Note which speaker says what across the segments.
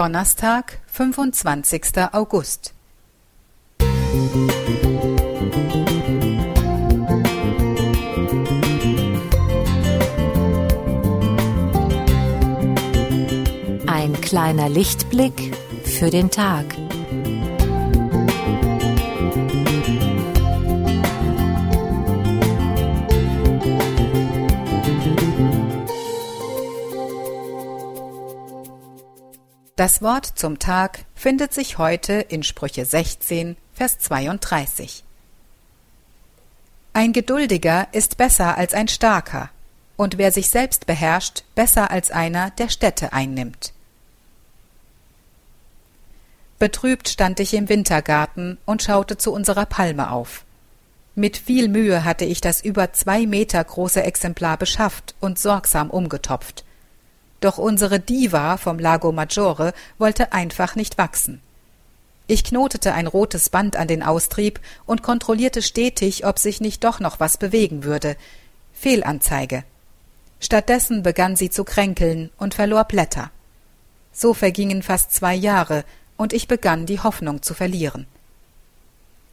Speaker 1: Donnerstag, 25. August.
Speaker 2: Ein kleiner Lichtblick für den Tag.
Speaker 1: Das Wort zum Tag findet sich heute in Sprüche 16, Vers 32. Ein Geduldiger ist besser als ein Starker, und wer sich selbst beherrscht, besser als einer, der Städte einnimmt. Betrübt stand ich im Wintergarten und schaute zu unserer Palme auf. Mit viel Mühe hatte ich das über zwei Meter große Exemplar beschafft und sorgsam umgetopft. Doch unsere Diva vom Lago Maggiore wollte einfach nicht wachsen. Ich knotete ein rotes Band an den Austrieb und kontrollierte stetig, ob sich nicht doch noch was bewegen würde. Fehlanzeige. Stattdessen begann sie zu kränkeln und verlor Blätter. So vergingen fast zwei Jahre, und ich begann die Hoffnung zu verlieren.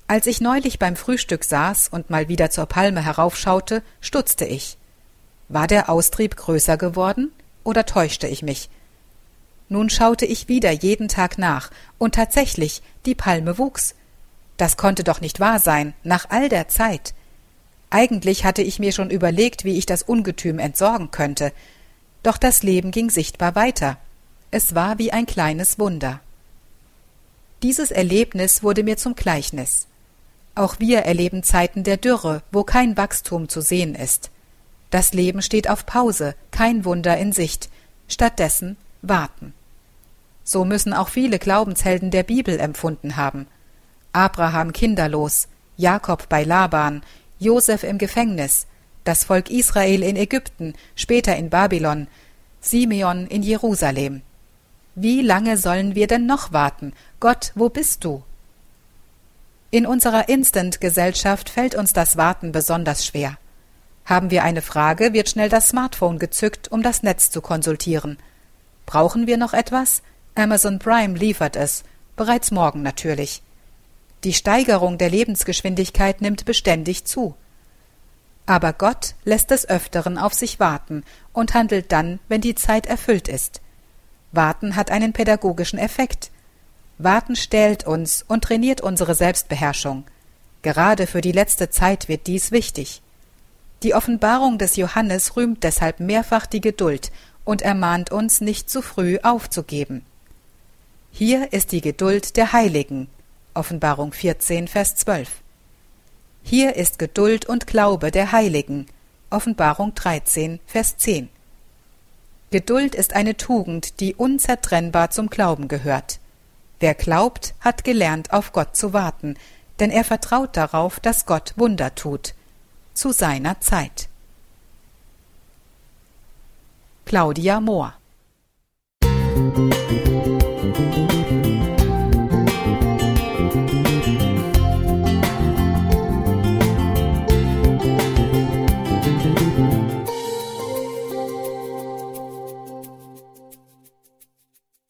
Speaker 1: Als ich neulich beim Frühstück saß und mal wieder zur Palme heraufschaute, stutzte ich. War der Austrieb größer geworden? Oder täuschte ich mich? Nun schaute ich wieder jeden Tag nach, und tatsächlich, die Palme wuchs. Das konnte doch nicht wahr sein, nach all der Zeit. Eigentlich hatte ich mir schon überlegt, wie ich das Ungetüm entsorgen könnte. Doch das Leben ging sichtbar weiter. Es war wie ein kleines Wunder. Dieses Erlebnis wurde mir zum Gleichnis. Auch wir erleben Zeiten der Dürre, wo kein Wachstum zu sehen ist. Das Leben steht auf Pause, kein Wunder in Sicht, stattdessen warten. So müssen auch viele Glaubenshelden der Bibel empfunden haben. Abraham kinderlos, Jakob bei Laban, Josef im Gefängnis, das Volk Israel in Ägypten, später in Babylon, Simeon in Jerusalem. Wie lange sollen wir denn noch warten? Gott, wo bist du? In unserer Instant-Gesellschaft fällt uns das Warten besonders schwer. Haben wir eine Frage, wird schnell das Smartphone gezückt, um das Netz zu konsultieren. Brauchen wir noch etwas? Amazon Prime liefert es, bereits morgen natürlich. Die Steigerung der Lebensgeschwindigkeit nimmt beständig zu. Aber Gott lässt des Öfteren auf sich warten und handelt dann, wenn die Zeit erfüllt ist. Warten hat einen pädagogischen Effekt. Warten stählt uns und trainiert unsere Selbstbeherrschung. Gerade für die letzte Zeit wird dies wichtig. Die Offenbarung des Johannes rühmt deshalb mehrfach die Geduld und ermahnt uns, nicht zu früh aufzugeben. Hier ist die Geduld der Heiligen. Offenbarung 14, Vers 12. Hier ist Geduld und Glaube der Heiligen. Offenbarung 13, Vers 10. Geduld ist eine Tugend, die unzertrennbar zum Glauben gehört. Wer glaubt, hat gelernt, auf Gott zu warten, denn er vertraut darauf, dass Gott Wunder tut zu seiner Zeit. Claudia Mohr